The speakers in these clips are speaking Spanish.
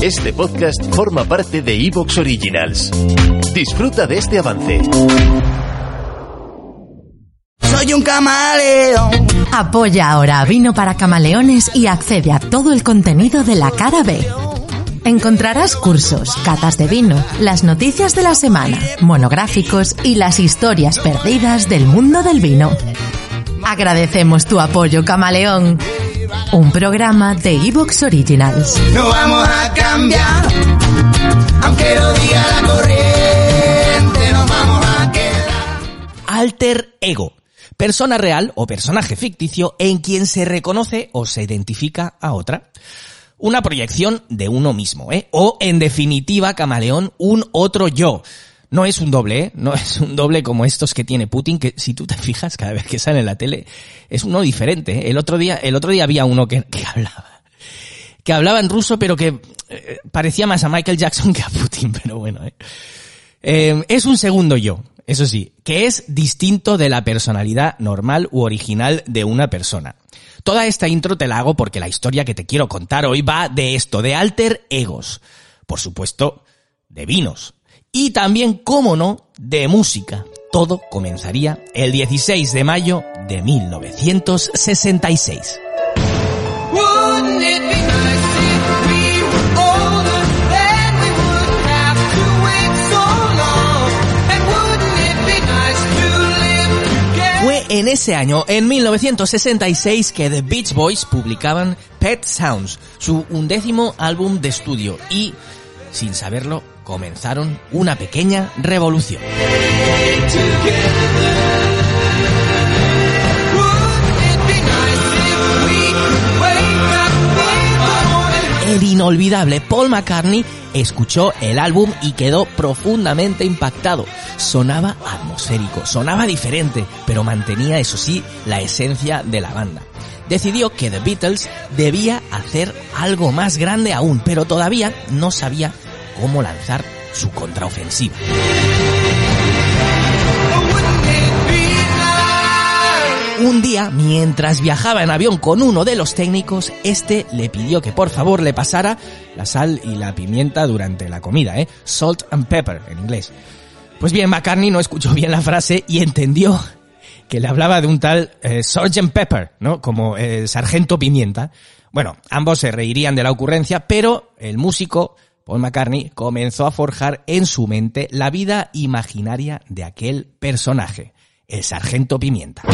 Este podcast forma parte de Evox Originals. Disfruta de este avance. Soy un camaleón. Apoya ahora a Vino para Camaleones y accede a todo el contenido de la cara B. Encontrarás cursos, catas de vino, las noticias de la semana, monográficos y las historias perdidas del mundo del vino. Agradecemos tu apoyo, camaleón. Un programa de Evox Originals. No vamos a cambiar, aunque lo diga la corriente, nos vamos a quedar. Alter ego. Persona real o personaje ficticio en quien se reconoce o se identifica a otra. Una proyección de uno mismo, ¿eh? O, en definitiva, camaleón, un otro yo. No es un doble, ¿eh? No es un doble como estos que tiene Putin, que si tú te fijas cada vez que sale en la tele, es uno diferente. ¿eh? El otro día, el otro día había uno que, hablaba. Que hablaba en ruso, pero que eh, parecía más a Michael Jackson que a Putin, pero bueno. Eh, es un segundo yo, eso sí, que es distinto de la personalidad normal u original de una persona. Toda esta intro te la hago porque la historia que te quiero contar hoy va de esto, de alter egos. Por supuesto, de vinos. Y también, cómo no, de música. Todo comenzaría el 16 de mayo de 1966. Wouldn't it be nice if we were older? Then we wouldn't have to wait so long. And wouldn't it be nice to live together? Fue en ese año, en 1966, que The Beach Boys publicaban Pet Sounds, su undécimo álbum de estudio, y, sin saberlo, comenzaron una pequeña revolución. El inolvidable Paul McCartney escuchó el álbum y quedó profundamente impactado. Sonaba atmosférico, sonaba diferente, pero mantenía, eso sí, la esencia de la banda. Decidió que The Beatles debía hacer algo más grande aún, pero todavía no sabía cómo lanzar su contraofensiva. Un día, mientras viajaba en avión con uno de los técnicos, este le pidió que por favor le pasara la sal y la pimienta durante la comida, ¿eh? Salt and pepper, en inglés. Pues bien, McCartney no escuchó bien la frase y entendió que le hablaba de un tal eh, Sgt. Pepper, ¿no? Como eh, Sargento Pimienta. Bueno, ambos se reirían de la ocurrencia, pero el músico, Paul McCartney, comenzó a forjar en su mente la vida imaginaria de aquel personaje, el Sargento Pimienta.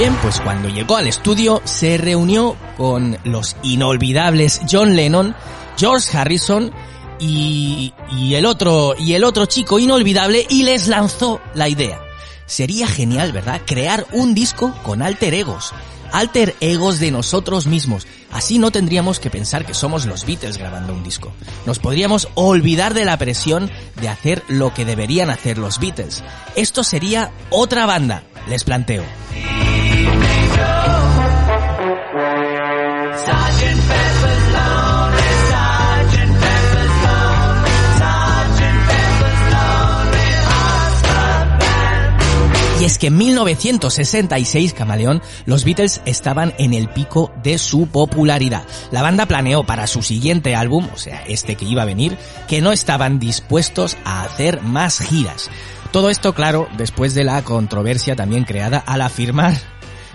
Bien, pues cuando llegó al estudio se reunió con los inolvidables John Lennon, George Harrison y, y el otro y el otro chico inolvidable y les lanzó la idea. Sería genial, ¿verdad? Crear un disco con alter egos. Alter egos de nosotros mismos. Así no tendríamos que pensar que somos los Beatles grabando un disco. Nos podríamos olvidar de la presión de hacer lo que deberían hacer los Beatles. Esto sería otra banda, les planteo. Y es que en 1966, Camaleón, los Beatles estaban en el pico de su popularidad. La banda planeó para su siguiente álbum, o sea, este que iba a venir, que no estaban dispuestos a hacer más giras. Todo esto, claro, después de la controversia también creada al afirmar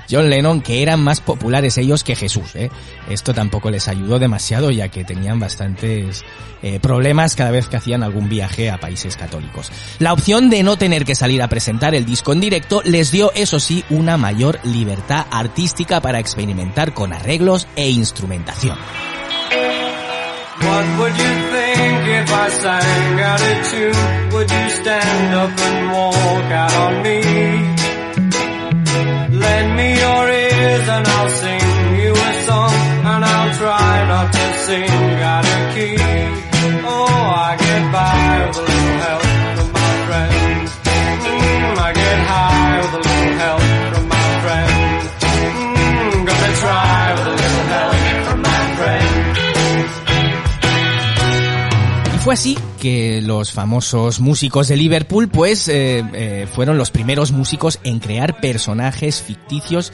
John Lennon que eran más populares ellos que Jesús. ¿eh? Esto tampoco les ayudó demasiado ya que tenían bastantes eh, problemas cada vez que hacían algún viaje a países católicos. La opción de no tener que salir a presentar el disco en directo les dio, eso sí, una mayor libertad artística para experimentar con arreglos e instrumentación. Lend me your ears and I'll sing you a song And I'll try not to sing out of key. Oh, I get by Fue así que los famosos músicos de Liverpool pues eh, eh, fueron los primeros músicos en crear personajes ficticios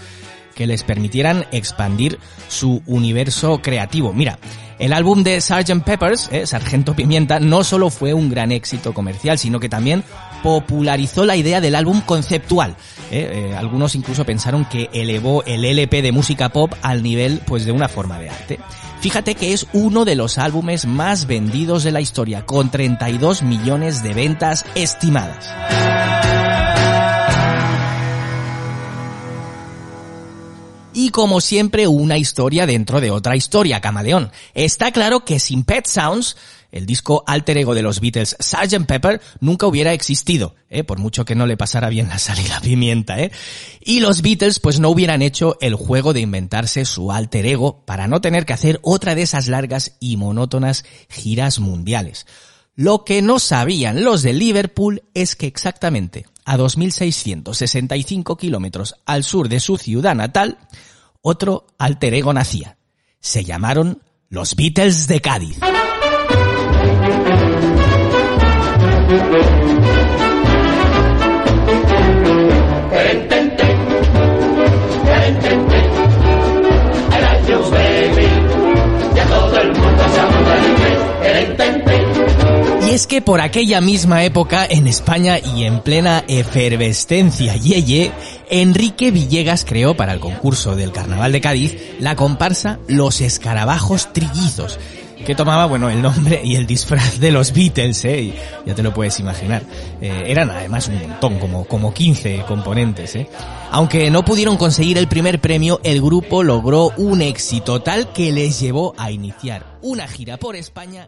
que les permitieran expandir su universo creativo. Mira, el álbum de Sgt. Peppers, eh, Sargento Pimienta, no solo fue un gran éxito comercial, sino que también popularizó la idea del álbum conceptual. Eh, eh, algunos incluso pensaron que elevó el LP de música pop al nivel pues de una forma de arte. Fíjate que es uno de los álbumes más vendidos de la historia, con 32 millones de ventas estimadas. Y como siempre, una historia dentro de otra historia, camaleón. Está claro que sin Pet Sounds, el disco alter ego de los Beatles, Sgt. Pepper, nunca hubiera existido, ¿eh? por mucho que no le pasara bien la sal y la pimienta. ¿eh? Y los Beatles pues no hubieran hecho el juego de inventarse su alter ego para no tener que hacer otra de esas largas y monótonas giras mundiales. Lo que no sabían los de Liverpool es que exactamente a 2.665 kilómetros al sur de su ciudad natal, otro alter ego nacía. Se llamaron los Beatles de Cádiz. Es que por aquella misma época, en España y en plena efervescencia yeye, Enrique Villegas creó para el concurso del Carnaval de Cádiz la comparsa Los Escarabajos Trillizos, que tomaba, bueno, el nombre y el disfraz de los Beatles, ¿eh? Ya te lo puedes imaginar. Eh, eran además un montón, como, como 15 componentes, ¿eh? Aunque no pudieron conseguir el primer premio, el grupo logró un éxito tal que les llevó a iniciar una gira por España